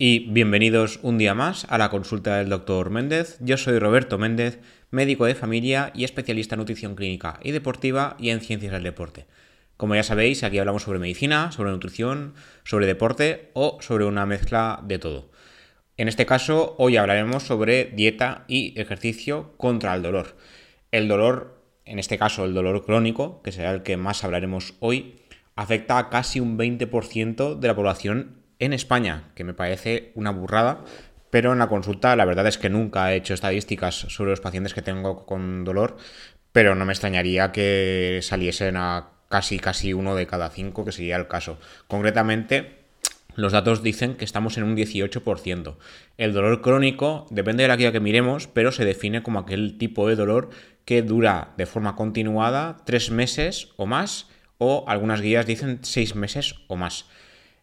y bienvenidos un día más a la consulta del doctor Méndez. Yo soy Roberto Méndez, médico de familia y especialista en nutrición clínica y deportiva y en ciencias del deporte. Como ya sabéis, aquí hablamos sobre medicina, sobre nutrición, sobre deporte o sobre una mezcla de todo. En este caso, hoy hablaremos sobre dieta y ejercicio contra el dolor. El dolor, en este caso el dolor crónico, que será el que más hablaremos hoy, afecta a casi un 20% de la población en España, que me parece una burrada, pero en la consulta la verdad es que nunca he hecho estadísticas sobre los pacientes que tengo con dolor, pero no me extrañaría que saliesen a casi casi uno de cada cinco, que sería el caso. Concretamente, los datos dicen que estamos en un 18%. El dolor crónico depende de la guía que miremos, pero se define como aquel tipo de dolor que dura de forma continuada tres meses o más, o algunas guías dicen seis meses o más.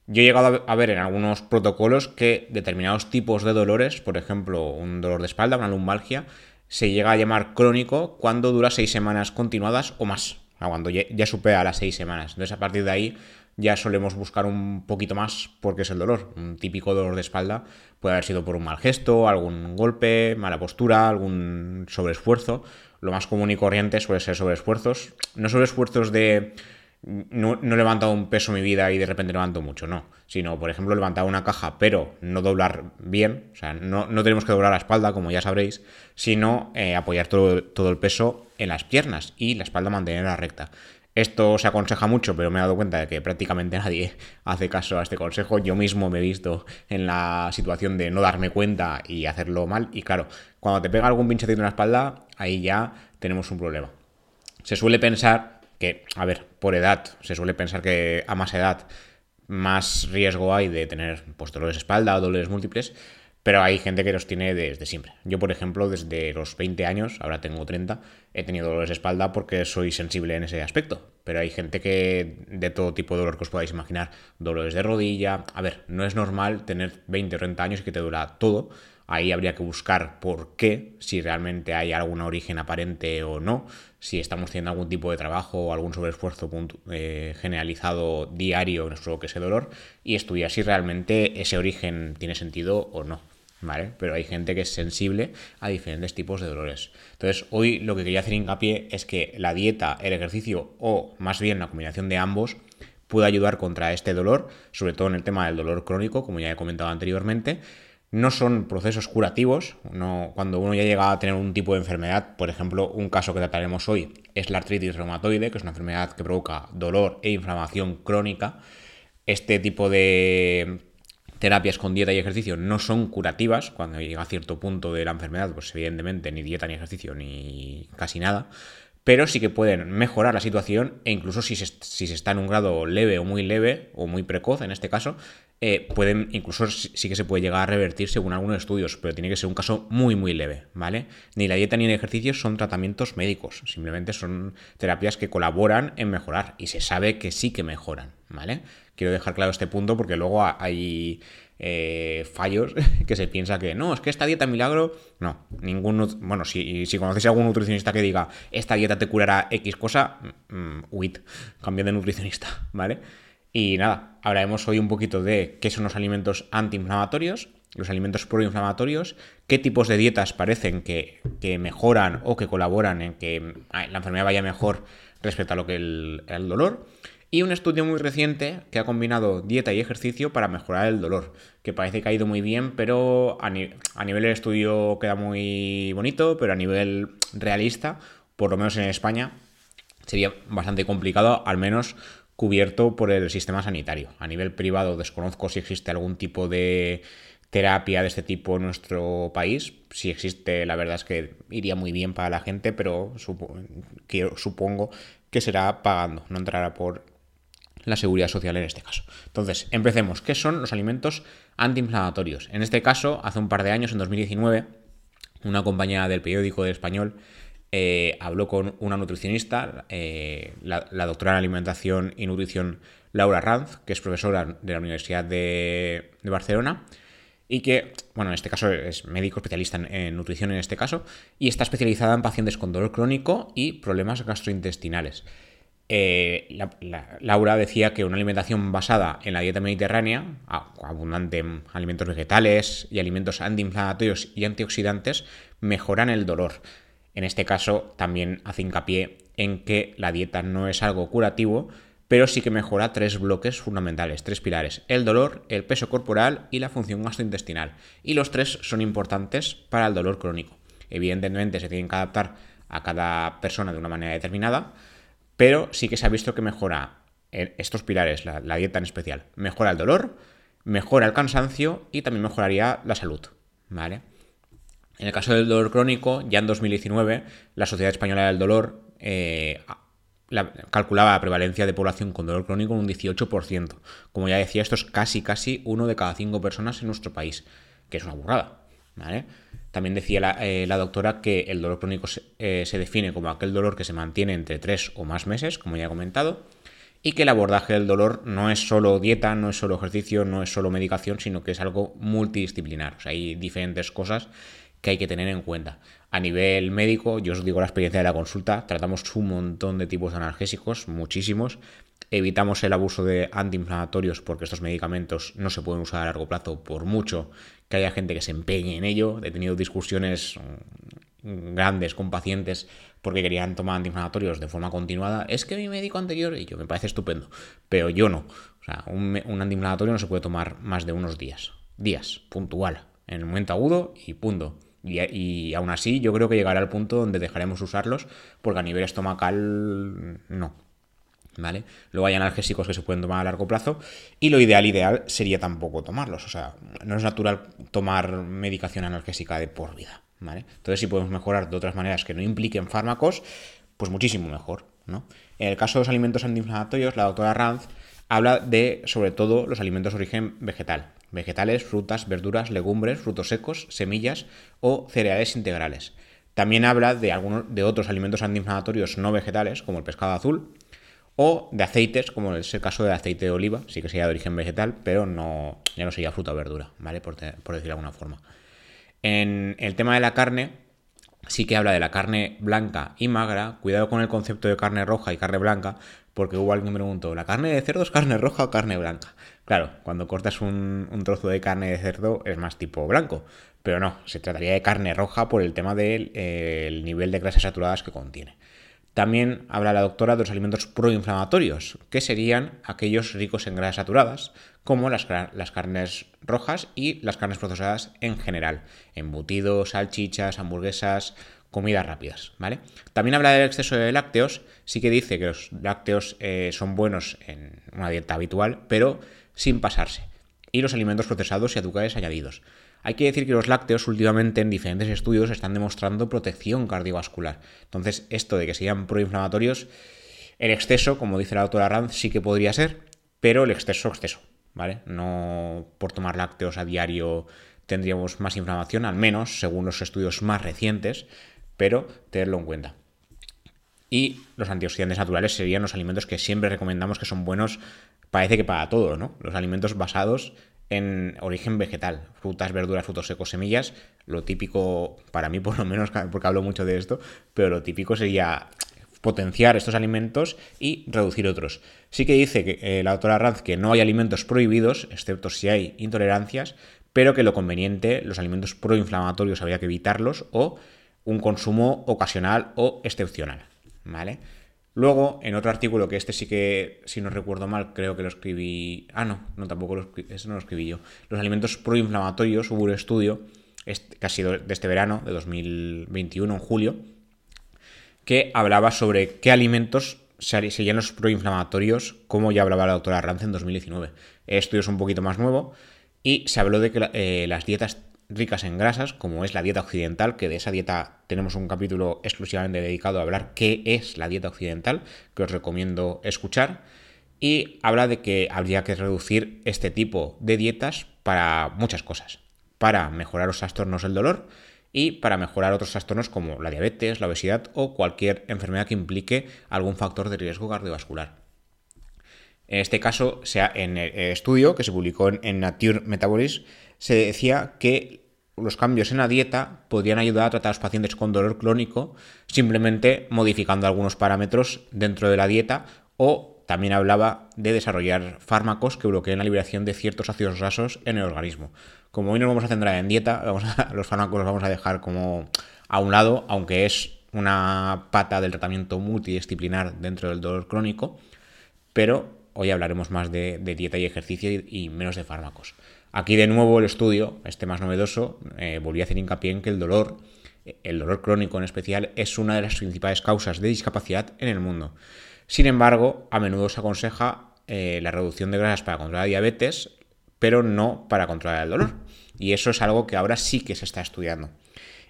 Yo he llegado a ver en algunos protocolos que determinados tipos de dolores, por ejemplo, un dolor de espalda, una lumbalgia, se llega a llamar crónico cuando dura seis semanas continuadas o más, cuando ya supera las seis semanas. Entonces, a partir de ahí ya solemos buscar un poquito más porque es el dolor. Un típico dolor de espalda puede haber sido por un mal gesto, algún golpe, mala postura, algún sobreesfuerzo. Lo más común y corriente suele ser sobreesfuerzos. No sobreesfuerzos de no, no he levantado un peso en mi vida y de repente levanto mucho, no. Sino, por ejemplo, levantar una caja, pero no doblar bien. O sea, no, tenemos que doblar la espalda, como ya sabréis, sino eh, apoyar todo, todo el peso en las piernas y la espalda mantenerla recta. Esto se aconseja mucho, pero me he dado cuenta de que prácticamente nadie hace caso a este consejo. Yo mismo me he visto en la situación de no darme cuenta y hacerlo mal. Y claro, cuando te pega algún pinchacito en la espalda, ahí ya tenemos un problema. Se suele pensar que, a ver, por edad, se suele pensar que a más edad más riesgo hay de tener pues, dolores de espalda o dolores múltiples, pero hay gente que los tiene desde siempre. Yo, por ejemplo, desde los 20 años, ahora tengo 30, he tenido dolores de espalda porque soy sensible en ese aspecto. Pero hay gente que de todo tipo de dolor que os podáis imaginar, dolores de rodilla. A ver, no es normal tener 20 o 30 años y que te dura todo. Ahí habría que buscar por qué, si realmente hay algún origen aparente o no, si estamos haciendo algún tipo de trabajo o algún sobreesfuerzo eh, generalizado diario en nuestro que ese dolor y estudiar si realmente ese origen tiene sentido o no. ¿Vale? Pero hay gente que es sensible a diferentes tipos de dolores. Entonces, hoy lo que quería hacer hincapié es que la dieta, el ejercicio o más bien la combinación de ambos puede ayudar contra este dolor, sobre todo en el tema del dolor crónico, como ya he comentado anteriormente, no son procesos curativos. Cuando uno ya llega a tener un tipo de enfermedad, por ejemplo, un caso que trataremos hoy es la artritis reumatoide, que es una enfermedad que provoca dolor e inflamación crónica. Este tipo de terapias con dieta y ejercicio no son curativas. Cuando llega a cierto punto de la enfermedad, pues evidentemente ni dieta ni ejercicio ni casi nada. Pero sí que pueden mejorar la situación e incluso si se está en un grado leve o muy leve o muy precoz en este caso, eh, pueden, incluso sí que se puede llegar a revertir según algunos estudios, pero tiene que ser un caso muy, muy leve, ¿vale? Ni la dieta ni el ejercicio son tratamientos médicos, simplemente son terapias que colaboran en mejorar y se sabe que sí que mejoran, ¿vale? Quiero dejar claro este punto porque luego hay eh, fallos que se piensa que no, es que esta dieta milagro, no, ninguno, bueno, si, si conocéis a algún nutricionista que diga esta dieta te curará X cosa, mm, huid, cambio de nutricionista, ¿vale? Y nada, hablaremos hoy un poquito de qué son los alimentos antiinflamatorios, los alimentos proinflamatorios, qué tipos de dietas parecen que, mejoran o que colaboran en que la enfermedad vaya mejor respecto a lo que el, dolor. Y un estudio muy reciente que ha combinado dieta y ejercicio para mejorar el dolor, que parece que ha ido muy bien, pero a, a nivel del estudio queda muy bonito, pero a nivel realista, por lo menos en España, sería bastante complicado, al menos cubierto por el sistema sanitario. A nivel privado desconozco si existe algún tipo de terapia de este tipo en nuestro país. Si existe, la verdad es que iría muy bien para la gente, pero supongo que será pagando, no entrará por la seguridad social en este caso. Entonces, empecemos. ¿Qué son los alimentos antiinflamatorios? En este caso, hace un par de años, en 2019, una compañía del periódico de español eh, habló con una nutricionista, eh, la, doctora en alimentación y nutrición Laura Ranz, que es profesora de la Universidad de, Barcelona y que, bueno, en este caso es médico especialista en, nutrición en este caso, y está especializada en pacientes con dolor crónico y problemas gastrointestinales. eh, Laura decía que una alimentación basada en la dieta mediterránea, abundante en alimentos vegetales y alimentos antiinflamatorios y antioxidantes, mejoran el dolor. En este caso también hace hincapié en que la dieta no es algo curativo, pero sí que mejora tres bloques fundamentales, tres pilares, el dolor, el peso corporal y la función gastrointestinal. Y los tres son importantes para el dolor crónico. Evidentemente se tienen que adaptar a cada persona de una manera determinada, pero sí que se ha visto que mejora estos pilares, la, dieta en especial. Mejora el dolor, mejora el cansancio y también mejoraría la salud. ¿Vale? En el caso del dolor crónico, ya en 2019, la Sociedad Española del Dolor eh, calculaba la prevalencia de población con dolor crónico en un 18%. Como ya decía, esto es casi, casi uno de cada cinco personas en nuestro país, que es una burrada. También decía la, eh, doctora que el dolor crónico eh, se, define como aquel dolor que se mantiene entre tres o más meses, como ya he comentado, y que el abordaje del dolor no es solo dieta, no es solo ejercicio, no es solo medicación, sino que es algo multidisciplinar. Hay diferentes cosas que hay que tener en cuenta. A nivel médico, yo os digo la experiencia de la consulta, tratamos un montón de tipos de analgésicos, muchísimos. Evitamos el abuso de antiinflamatorios porque estos medicamentos no se pueden usar a largo plazo por mucho que haya gente que se empeñe en ello. He tenido discusiones mm, grandes con pacientes porque querían tomar antiinflamatorios de forma continuada. Es que mi médico anterior, y yo me parece estupendo, pero yo no. O sea, un, un antiinflamatorio no se puede tomar más de unos días. Días, puntual, en el momento agudo y punto. Y, aún así yo creo que llegará al punto donde dejaremos usarlos porque a nivel estomacal no. ¿Vale? Luego hay analgésicos que se pueden tomar a largo plazo y lo ideal, ideal sería tampoco tomarlos. O sea, no es natural tomar medicación analgésica de por vida. ¿Vale? Entonces si podemos mejorar de otras maneras que no impliquen fármacos, pues muchísimo mejor. ¿no? En el caso de los alimentos antiinflamatorios, la doctora Ranz habla de sobre todo los alimentos de origen vegetal vegetales, frutas, verduras, legumbres, frutos secos, semillas o cereales integrales. También habla de, algunos, de otros alimentos antiinflamatorios no vegetales, como el pescado azul, o de aceites, como es el caso del aceite de oliva, sí que sería de origen vegetal, pero no, ya no sería fruta o verdura, ¿vale? Por, por decir de alguna forma. En el tema de la carne, sí que habla de la carne blanca y magra. Cuidado con el concepto de carne roja y carne blanca, porque hubo alguien que me preguntó, ¿la carne de cerdo es carne roja o carne blanca? Claro, cuando cortas un, trozo de carne de cerdo es más tipo blanco, pero no, se trataría de carne roja por el tema del eh, nivel de grasas saturadas que contiene. También habla la doctora de los alimentos proinflamatorios, que serían aquellos ricos en grasas saturadas, como las, carnes rojas y las carnes procesadas en general, embutidos, salchichas, hamburguesas, comidas rápidas, ¿vale? También habla del exceso de lácteos, sí que dice que los lácteos eh, son buenos en una dieta habitual, pero sin pasarse. Y los alimentos procesados y azúcares añadidos. Hay que decir que los lácteos últimamente en diferentes estudios están demostrando protección cardiovascular. Entonces, esto de que sean proinflamatorios, el exceso, como dice la doctora Ranz, sí que podría ser, pero el exceso, exceso, ¿vale? No por tomar lácteos a diario tendríamos más inflamación, al menos según los estudios más recientes, pero tenerlo en cuenta. Y los antioxidantes naturales serían los alimentos que siempre recomendamos que son buenos, parece que para todo, ¿no? Los alimentos basados en origen vegetal, frutas, verduras, frutos secos, semillas, lo típico, para mí por lo menos, porque hablo mucho de esto, pero lo típico sería potenciar estos alimentos y reducir otros. Sí que dice que eh, la doctora Ranz que no hay alimentos prohibidos, excepto si hay intolerancias, pero que lo conveniente, los alimentos proinflamatorios habría que evitarlos o un consumo ocasional o excepcional. ¿Vale? Luego, en otro artículo, que este sí que, si no recuerdo mal, creo que lo escribí. Ah, no, no, tampoco lo escribí, ese no lo escribí yo. Los alimentos proinflamatorios, hubo un estudio, este, sido de este verano, de 2021, en julio, que hablaba sobre qué alimentos serían los proinflamatorios, como ya hablaba la doctora Rance en 2019. El estudio es un poquito más nuevo y se habló de que eh, las dietas ricas en grasas, como es la dieta occidental, que de esa dieta tenemos un capítulo exclusivamente dedicado a hablar qué es la dieta occidental, que os recomiendo escuchar, y habla de que habría que reducir este tipo de dietas para muchas cosas, para mejorar los trastornos del dolor y para mejorar otros trastornos como la diabetes, la obesidad o cualquier enfermedad que implique algún factor de riesgo cardiovascular. En este caso, sea en el estudio que se publicó en Nature Metabolism, se decía que los cambios en la dieta podrían ayudar a tratar a los pacientes con dolor crónico simplemente modificando algunos parámetros dentro de la dieta o también hablaba de desarrollar fármacos que bloqueen la liberación de ciertos ácidos grasos en el organismo. Como hoy nos vamos a centrar en dieta, los fármacos los vamos a dejar como a un lado, aunque es una pata del tratamiento multidisciplinar dentro del dolor crónico, pero hoy hablaremos más de, dieta y ejercicio y, menos de fármacos. Aquí de nuevo el estudio, este más novedoso, eh, a hacer hincapié en que el dolor, el dolor crónico en especial, es una de las principales causas de discapacidad en el mundo. Sin embargo, a menudo se aconseja eh, la reducción de grasas para controlar la diabetes, pero no para controlar el dolor. Y eso es algo que ahora sí que se está estudiando.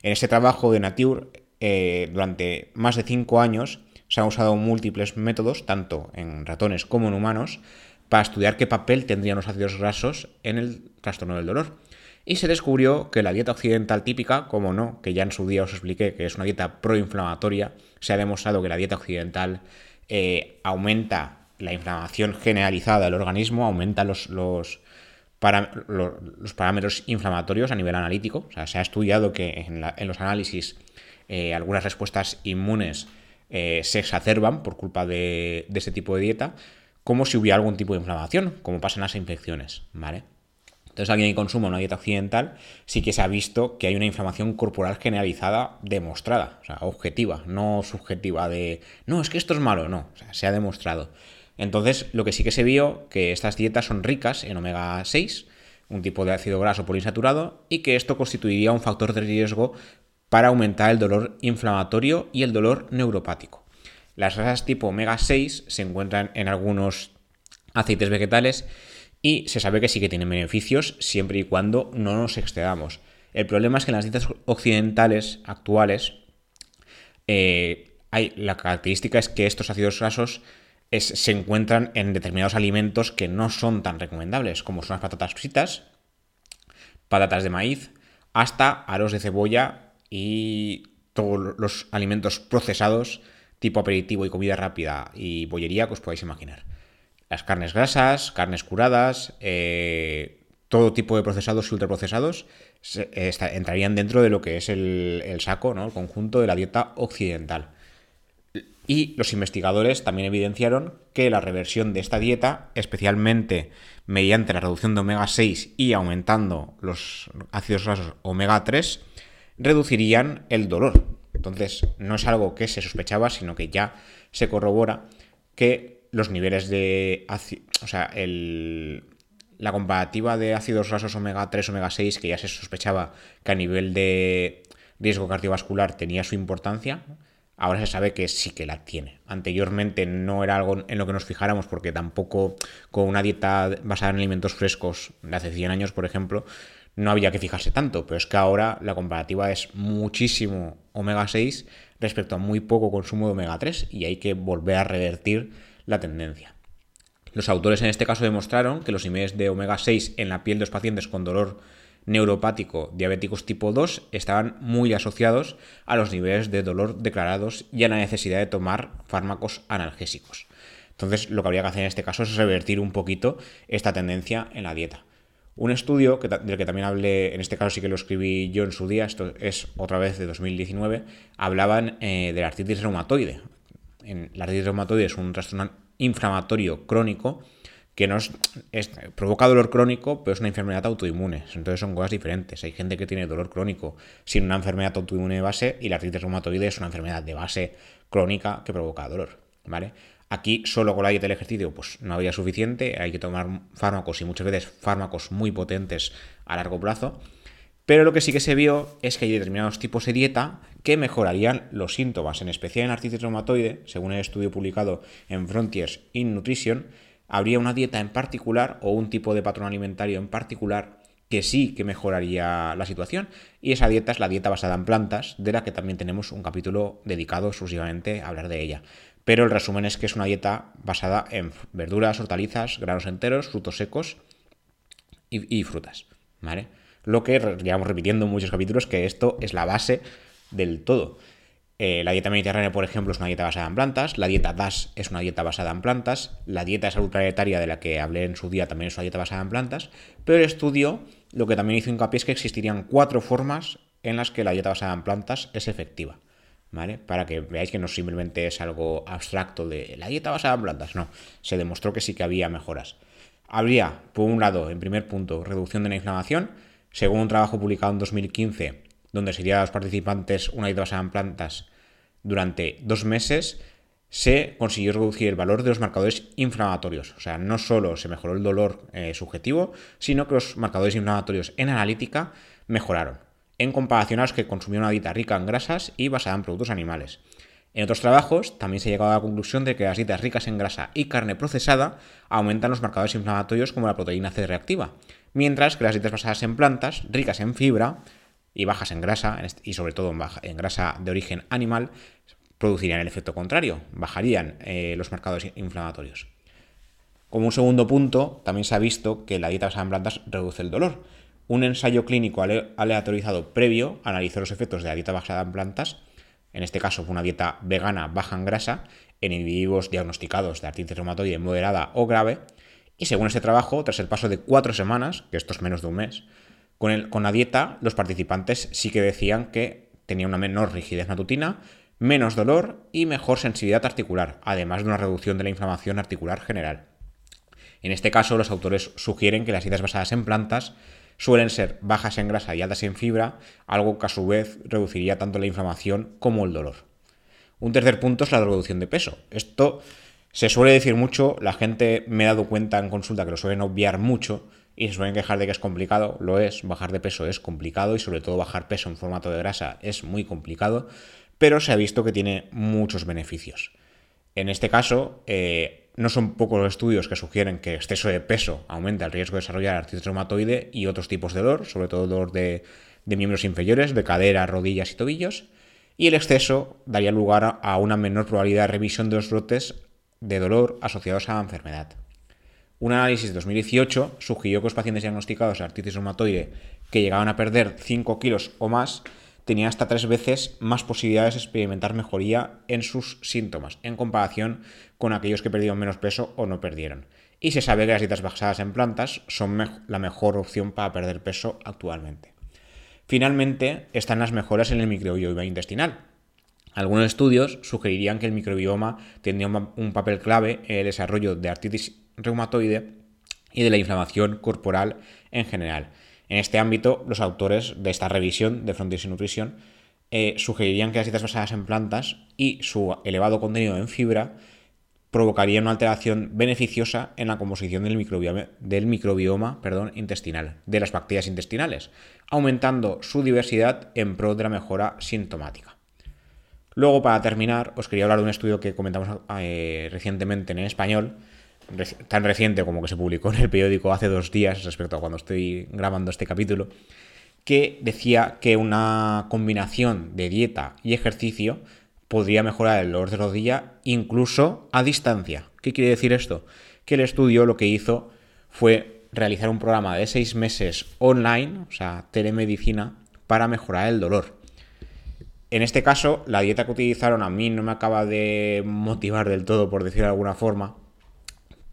En este trabajo de Nature, eh, durante más de 5 años, se han usado múltiples métodos, tanto en ratones como en humanos, para estudiar qué papel tendrían los ácidos grasos en el trastorno del dolor. Y se descubrió que la dieta occidental típica, como no, que ya en su día os expliqué que es una dieta proinflamatoria, se ha demostrado que la dieta occidental eh, aumenta la inflamación generalizada del organismo, aumenta los, los, parámetros inflamatorios a nivel analítico. O sea, se ha estudiado que en, los análisis eh, algunas respuestas inmunes eh, se exacerban por culpa de, de, ese tipo de dieta, como si hubiera algún tipo de inflamación, como pasa en las infecciones. Entonces, alguien que consuma una dieta occidental sí que se ha visto que hay una inflamación corporal generalizada demostrada, o sea, objetiva, no subjetiva de, no, es que esto es malo, no, o sea, se ha demostrado. Entonces, lo que sí que se vio, que estas dietas son ricas en omega 6, un tipo de ácido graso poliinsaturado, y que esto constituiría un factor de riesgo para aumentar el dolor inflamatorio y el dolor neuropático. Las grasas tipo omega 6 se encuentran en algunos aceites vegetales y se sabe que sí que tienen beneficios siempre y cuando no nos excedamos. El problema es que en las dietas occidentales actuales eh, hay, la característica es que estos ácidos grasos se encuentran en determinados alimentos que no son tan recomendables, como son las patatas fritas, patatas de maíz, hasta aros de cebolla y todos los alimentos procesados tipo aperitivo y comida rápida y bollería que os podáis imaginar las carnes grasas, carnes curadas, eh, todo tipo de procesados y ultraprocesados entrarían dentro de lo que es el, saco, ¿no? el conjunto de la dieta occidental. Y los investigadores también evidenciaron que la reversión de esta dieta, especialmente mediante la reducción de omega 6 y aumentando los ácidos grasos omega 3, reducirían el dolor. Entonces, no es algo que se sospechaba, sino que ya se corrobora que los niveles de... O sea, el, la comparativa de ácidos grasos omega 3, omega 6, que ya se sospechaba que a nivel de riesgo cardiovascular tenía su importancia, ahora se sabe que sí que la tiene. Anteriormente no era algo en lo que nos fijáramos porque tampoco con una dieta basada en alimentos frescos de hace 100 años, por ejemplo, no había que fijarse tanto, pero es que ahora la comparativa es muchísimo omega 6 respecto a muy poco consumo de omega 3 y hay que volver a revertir la tendencia. Los autores en este caso demostraron que los niveles de omega 6 en la piel de los pacientes con dolor neuropático diabéticos tipo 2 estaban muy asociados a los niveles de dolor declarados y a la necesidad de tomar fármacos analgésicos. Entonces, lo que habría que hacer en este caso es revertir un poquito esta tendencia en la dieta. Un estudio del que también hablé, en este caso sí que lo escribí yo en su día, esto es otra vez de 2019, hablaban eh, de la artritis reumatoide, la artritis reumatoide es un trastorno inflamatorio crónico que no es, provoca dolor crónico, pero es una enfermedad autoinmune. Entonces son cosas diferentes. Hay gente que tiene dolor crónico sin una enfermedad autoinmune de base y la artritis reumatoide es una enfermedad de base crónica que provoca dolor. ¿vale? Aquí solo con la dieta y el ejercicio pues no había suficiente, hay que tomar fármacos y muchas veces fármacos muy potentes a largo plazo. Pero lo que sí que se vio es que hay determinados tipos de dieta que mejorarían los síntomas, en especial en artritis reumatoide, según el estudio publicado en Frontiers in Nutrition, habría una dieta en particular o un tipo de patrón alimentario en particular que sí que mejoraría la situación y esa dieta es la dieta basada en plantas, de la que también tenemos un capítulo dedicado exclusivamente a hablar de ella. Pero el resumen es que es una dieta basada en verduras, hortalizas, granos enteros, frutos secos y, frutas, ¿vale? lo que llevamos repitiendo en muchos capítulos, que esto es la base del todo. Eh, la dieta mediterránea, por ejemplo, es una dieta basada en plantas, la dieta DAS es una dieta basada en plantas, la dieta de salud planetaria de la que hablé en su día también es una dieta basada en plantas, pero el estudio lo que también hizo hincapié es que existirían cuatro formas en las que la dieta basada en plantas es efectiva. ¿Vale? Para que veáis que no simplemente es algo abstracto de la dieta basada en plantas, no, se demostró que sí que había mejoras. Habría, por un lado, en primer punto, reducción de la inflamación, según un trabajo publicado en 2015 donde se dio a los participantes una dieta basada en plantas durante dos meses, se consiguió reducir el valor de los marcadores inflamatorios. O sea, no solo se mejoró el dolor eh, subjetivo, sino que los marcadores inflamatorios en analítica mejoraron, en comparación a los que consumían una dieta rica en grasas y basada en productos animales. En otros trabajos también se ha llegado a la conclusión de que las dietas ricas en grasa y carne procesada aumentan los marcadores inflamatorios como la proteína C reactiva, mientras que las dietas basadas en plantas, ricas en fibra, y bajas en grasa, y sobre todo en, grasa de origen animal, producirían el efecto contrario, bajarían eh, los marcadores inflamatorios. Como un segundo punto, también se ha visto que la dieta basada en plantas reduce el dolor. Un ensayo clínico aleatorizado previo analizó los efectos de la dieta basada en plantas, en este caso fue una dieta vegana baja en grasa, en individuos diagnosticados de artritis reumatoide moderada o grave, y según este trabajo, tras el paso de cuatro semanas, que esto es menos de un mes, con, la dieta, los participantes sí que decían que tenía una menor rigidez matutina, menos dolor y mejor sensibilidad articular, además de una reducción de la inflamación articular general. En este caso, los autores sugieren que las dietas basadas en plantas suelen ser bajas en grasa y altas en fibra, algo que a su vez reduciría tanto la inflamación como el dolor. Un tercer punto es la reducción de peso. Esto se suele decir mucho, la gente me ha dado cuenta en consulta que lo suelen obviar mucho, y se suelen quejar de que es complicado, lo es, bajar de peso es complicado y sobre todo bajar peso en formato de grasa es muy complicado, pero se ha visto que tiene muchos beneficios. En este caso, eh, no son pocos los estudios que sugieren que exceso de peso aumenta el riesgo de desarrollar artritis reumatoide y otros tipos de dolor, sobre todo dolor de, miembros inferiores, de cadera, rodillas y tobillos, y el exceso daría lugar a una menor probabilidad de revisión de los brotes de dolor asociados a la enfermedad. Un análisis de 2018 sugirió que los pacientes diagnosticados de artritis reumatoide que llegaban a perder 5 kilos o más tenían hasta tres veces más posibilidades de experimentar mejoría en sus síntomas en comparación con aquellos que perdieron menos peso o no perdieron. Y se sabe que las dietas basadas en plantas son la mejor opción para perder peso actualmente. Finalmente, están las mejoras en el microbioma intestinal. Algunos estudios sugerirían que el microbioma tendría un papel clave en el desarrollo de artritis reumatoide y de la inflamación corporal en general. En este ámbito, los autores de esta revisión de Frontiers in Nutrition eh, sugerirían que las dietas basadas en plantas y su elevado contenido en fibra provocarían una alteración beneficiosa en la composición del microbioma, del microbioma intestinal, de las bacterias intestinales, aumentando su diversidad en pro de la mejora sintomática. Luego, para terminar, os quería hablar de un estudio que comentamos eh, recientemente en español, tan reciente como que se publicó en el periódico hace dos días respecto a cuando estoy grabando este capítulo, que decía que una combinación de dieta y ejercicio podría mejorar el dolor de rodilla incluso a distancia. ¿Qué quiere decir esto? Que el estudio lo que hizo fue realizar un programa de seis meses online, o sea, telemedicina, para mejorar el dolor. En este caso, la dieta que utilizaron a mí no me acaba de motivar del todo, por decirlo de alguna forma,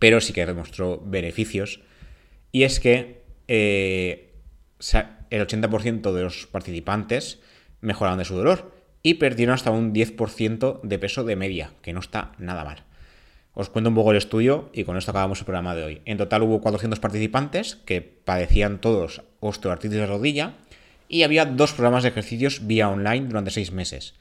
pero sí que demostró beneficios. Y es que eh, el 80% de los participantes mejoraron de su dolor y perdieron hasta un 10% de peso de media, que no está nada mal. Os cuento un poco el estudio y con esto acabamos el programa de hoy. En total hubo 400 participantes que padecían todos osteoartritis de rodilla y había dos programas de ejercicios vía online durante seis meses.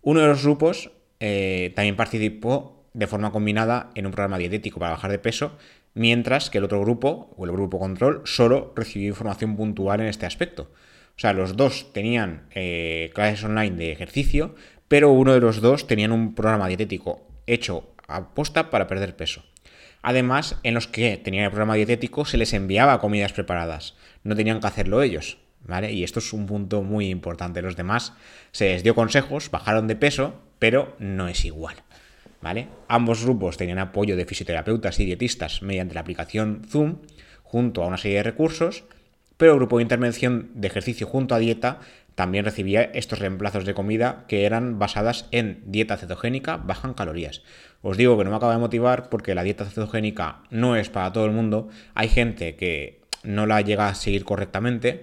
Uno de los grupos eh, también participó de forma combinada en un programa dietético para bajar de peso, mientras que el otro grupo, o el grupo control, solo recibió información puntual en este aspecto. O sea, los dos tenían eh, clases online de ejercicio, pero uno de los dos tenían un programa dietético hecho a posta para perder peso. Además, en los que tenían el programa dietético se les enviaba comidas preparadas, no tenían que hacerlo ellos. ¿Vale? Y esto es un punto muy importante. Los demás se les dio consejos, bajaron de peso, pero no es igual. Ambos grupos tenían apoyo de fisioterapeutas y dietistas mediante la aplicación Zoom, junto a una serie de recursos, pero el grupo de intervención de ejercicio junto a dieta también recibía estos reemplazos de comida que eran basadas en dieta cetogénica baja en calorías. Os digo que no me acaba de motivar porque la dieta cetogénica no es para todo el mundo. Hay gente que no la llega a seguir correctamente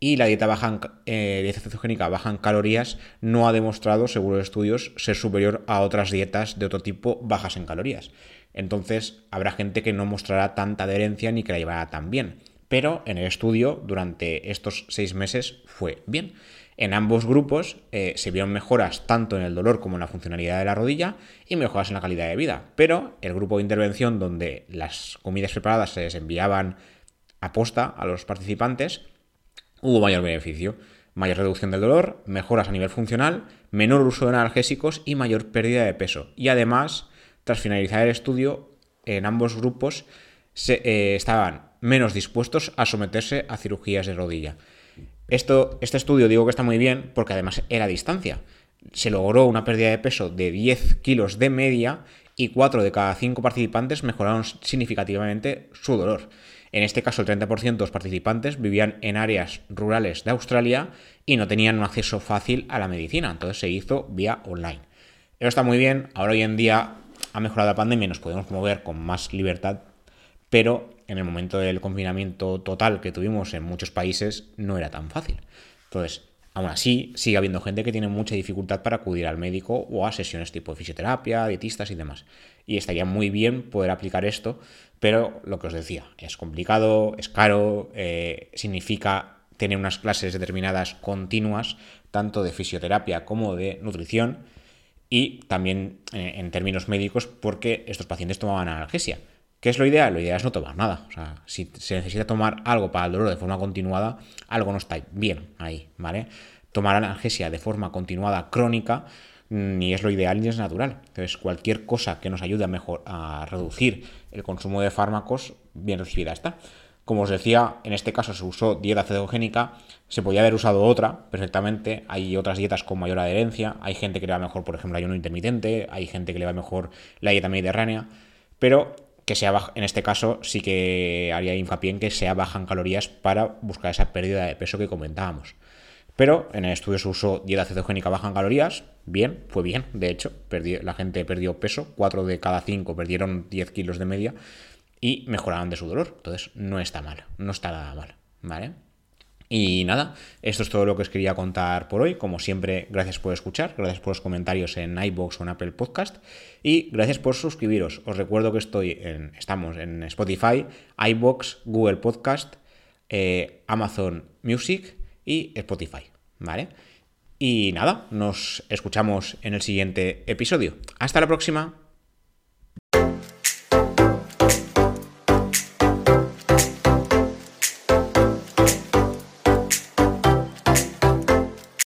y la dieta, baja en, eh, dieta cetogénica baja en calorías no ha demostrado, según los estudios, ser superior a otras dietas de otro tipo bajas en calorías. Entonces habrá gente que no mostrará tanta adherencia ni que la llevará tan bien. Pero en el estudio, durante estos seis meses, fue bien. En ambos grupos eh, se vieron mejoras tanto en el dolor como en la funcionalidad de la rodilla y mejoras en la calidad de vida. Pero el grupo de intervención donde las comidas preparadas se les enviaban a posta a los participantes, hubo mayor beneficio. Mayor reducción del dolor, mejoras a nivel funcional, menor uso de analgésicos y mayor pérdida de peso. Y además, tras finalizar el estudio, en ambos grupos eh, estaban menos dispuestos a someterse a cirugías de rodilla. Esto, este estudio digo que está muy bien porque además era a distancia. Se logró una pérdida de peso de 10 kilos de media y 4 de cada 5 participantes mejoraron significativamente su dolor. En este caso, el 30% de los participantes vivían en áreas rurales de Australia y no tenían un acceso fácil a la medicina, entonces se hizo vía online. Eso está muy bien, ahora hoy en día ha mejorado la pandemia y nos podemos mover con más libertad, pero en el momento del confinamiento total que tuvimos en muchos países no era tan fácil. Entonces, aún así, sigue habiendo gente que tiene mucha dificultad para acudir al médico o a sesiones tipo fisioterapia, dietistas y demás. Y estaría muy bien poder aplicar esto, pero lo que os decía, es complicado, es caro, eh, significa tener unas clases determinadas continuas, tanto de fisioterapia como de nutrición, y también eh, en términos médicos, porque estos pacientes tomaban analgesia ¿Qué es lo ideal? Lo ideal es no tomar nada. O sea, si se necesita tomar algo para el dolor de forma continuada, algo no está bien ahí, ¿vale? Tomar analgesia de forma continuada crónica ni es lo ideal ni es natural. Entonces, cualquier cosa que nos ayude a, mejor, a reducir el consumo de fármacos, bien recibida está. Como os decía, en este caso se usó dieta cetogénica, se podía haber usado otra perfectamente. Hay otras dietas con mayor adherencia. Hay gente que le va mejor, por ejemplo, el ayuno intermitente, hay gente que le va mejor la dieta mediterránea. Pero que sea baja, en este caso sí que haría hincapié en que sea baja en calorías para buscar esa pérdida de peso que comentábamos. Pero en el estudio se usó dieta cetogénica baja en calorías, bien, fue bien, de hecho, la gente perdió peso, 4 de cada 5 perdieron 10 kilos de media y mejoraron de su dolor, entonces no está mal, no está nada mal, ¿vale? Y nada, esto es todo lo que os quería contar por hoy. Como siempre, gracias por escuchar, gracias por los comentarios en iBox o en Apple Podcast y gracias por suscribiros. Os recuerdo que estoy en, estamos en Spotify, iBox, Google Podcast, eh, Amazon Music y Spotify, ¿vale? Y nada, nos escuchamos en el siguiente episodio. Hasta la próxima.